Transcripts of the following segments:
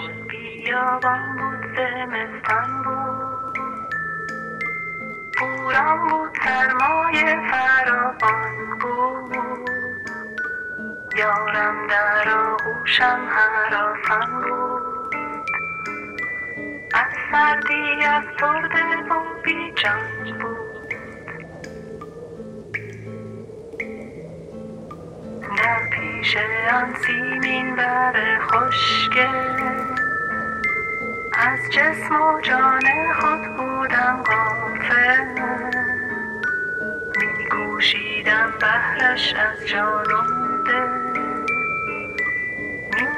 بیابان بود زمستان بود بوران بود سرمایه فراوان بود یارم در آغوشم هراسان بود از سردی از ترده و بیجان بود. پیش آن سیمین بر خشکه. از جسم و جان خود بودم غافل. می کوشیدم بهرش از جان و دل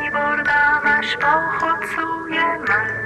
می بردمش با خود سوی منزل